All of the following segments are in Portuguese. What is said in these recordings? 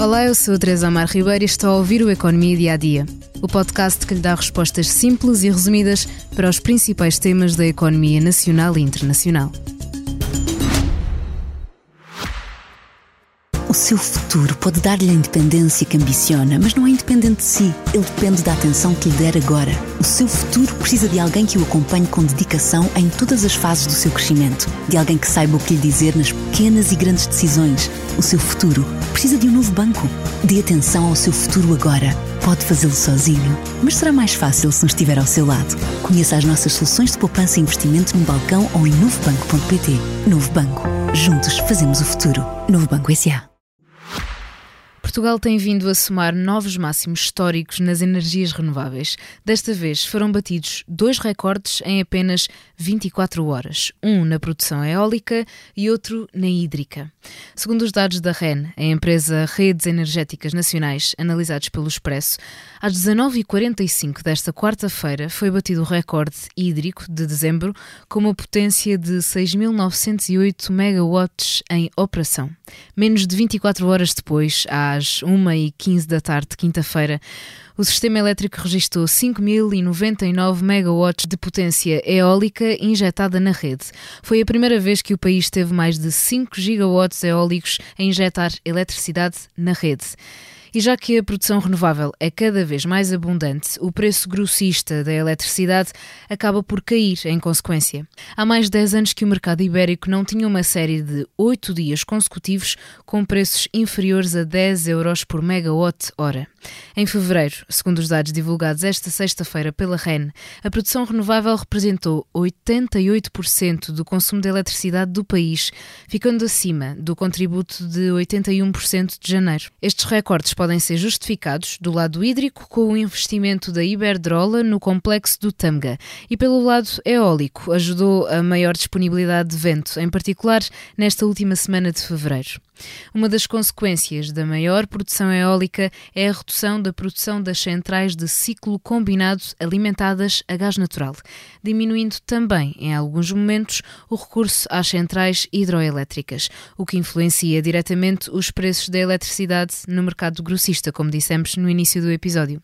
Olá, eu sou a Teresa Amar Ribeiro e estou a ouvir o Economia Dia a Dia, o podcast que lhe dá respostas simples e resumidas para os principais temas da economia nacional e internacional. O seu futuro pode dar-lhe a independência que ambiciona, mas não é independente de si. Ele depende da atenção que lhe der agora. O seu futuro precisa de alguém que o acompanhe com dedicação em todas as fases do seu crescimento. De alguém que saiba o que lhe dizer nas pequenas e grandes decisões. O seu futuro precisa de um novo banco. Dê atenção ao seu futuro agora. Pode fazê-lo sozinho, mas será mais fácil se nos estiver ao seu lado. Conheça as nossas soluções de poupança e investimento no balcão ou em novobanco.pt. Novo Banco. Juntos fazemos o futuro. Novo Banco S.A. Portugal tem vindo a somar novos máximos históricos nas energias renováveis. Desta vez foram batidos dois recordes em apenas 24 horas, um na produção eólica e outro na hídrica. Segundo os dados da REN, a empresa Redes Energéticas Nacionais, analisados pelo Expresso, às 19h45 desta quarta-feira foi batido o recorde hídrico de dezembro com uma potência de 6.908 megawatts em operação. Menos de 24 horas depois, às 1h15 da tarde de quinta-feira, o sistema elétrico registrou 5.099 megawatts de potência eólica injetada na rede. Foi a primeira vez que o país teve mais de 5 gigawatts eólicos a injetar eletricidade na rede. E já que a produção renovável é cada vez mais abundante, o preço grossista da eletricidade acaba por cair em consequência. Há mais de 10 anos que o mercado ibérico não tinha uma série de 8 dias consecutivos com preços inferiores a 10 euros por megawatt-hora. Em fevereiro, segundo os dados divulgados esta sexta-feira pela REN, a produção renovável representou 88% do consumo de eletricidade do país, ficando acima do contributo de 81% de janeiro. Estes recordes podem ser justificados do lado hídrico com o investimento da Iberdrola no complexo do Tamga e pelo lado eólico ajudou a maior disponibilidade de vento, em particular nesta última semana de fevereiro. Uma das consequências da maior produção eólica é a redução da produção das centrais de ciclo combinado alimentadas a gás natural, diminuindo também, em alguns momentos, o recurso às centrais hidroelétricas, o que influencia diretamente os preços da eletricidade no mercado grossista, como dissemos no início do episódio.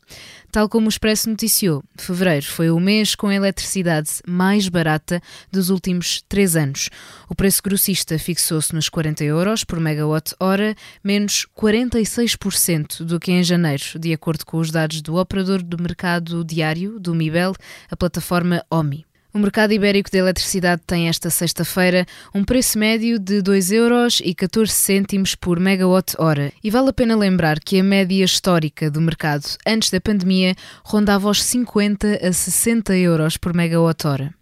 Tal como o Expresso noticiou, fevereiro foi o mês com a eletricidade mais barata dos últimos três anos. O preço grossista fixou-se nos 40 euros por megawatt-hora, menos 46% do que em janeiro, de acordo com os dados do operador do mercado diário do Mibel, a plataforma OMI. O mercado ibérico de eletricidade tem esta sexta-feira um preço médio de 2,14 euros por megawatt-hora. E vale a pena lembrar que a média histórica do mercado antes da pandemia rondava os 50 a 60 euros por megawatt-hora.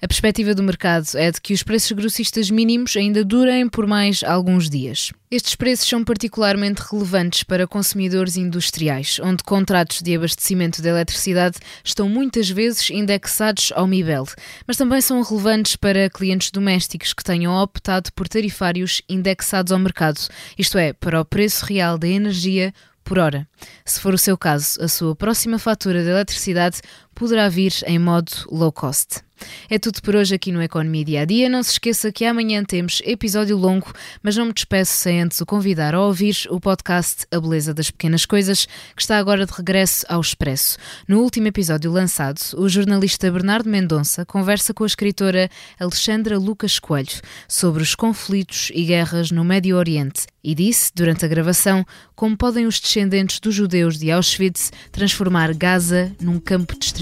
A perspectiva do mercado é de que os preços grossistas mínimos ainda durem por mais alguns dias. Estes preços são particularmente relevantes para consumidores industriais, onde contratos de abastecimento de eletricidade estão muitas vezes indexados ao MIBEL, mas também são relevantes para clientes domésticos que tenham optado por tarifários indexados ao mercado, isto é, para o preço real da energia por hora. Se for o seu caso, a sua próxima fatura de eletricidade poderá vir em modo low cost. É tudo por hoje aqui no Economia Dia a Dia. Não se esqueça que amanhã temos episódio longo, mas não me despeço sem antes o convidar a ouvir o podcast A Beleza das Pequenas Coisas, que está agora de regresso ao Expresso. No último episódio lançado, o jornalista Bernardo Mendonça conversa com a escritora Alexandra Lucas Coelho sobre os conflitos e guerras no Médio Oriente e disse, durante a gravação, como podem os descendentes dos judeus de Auschwitz transformar Gaza num campo de.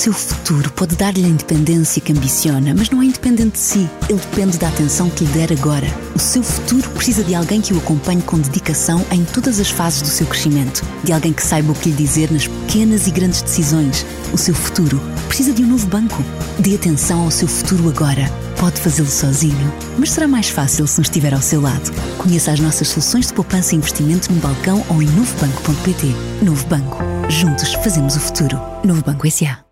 Seu futuro pode dar-lhe a independência que ambiciona, mas não é independente de si. Ele depende da atenção que lhe der agora. O seu futuro precisa de alguém que o acompanhe com dedicação em todas as fases do seu crescimento. De alguém que saiba o que lhe dizer nas pequenas e grandes decisões. O seu futuro precisa de um novo banco. Dê atenção ao seu futuro agora. Pode fazê-lo sozinho, mas será mais fácil se nos estiver ao seu lado. Conheça as nossas soluções de poupança e investimento no balcão ou em novobanco.pt. Novo Banco. Juntos fazemos o futuro. Novo Banco S.A.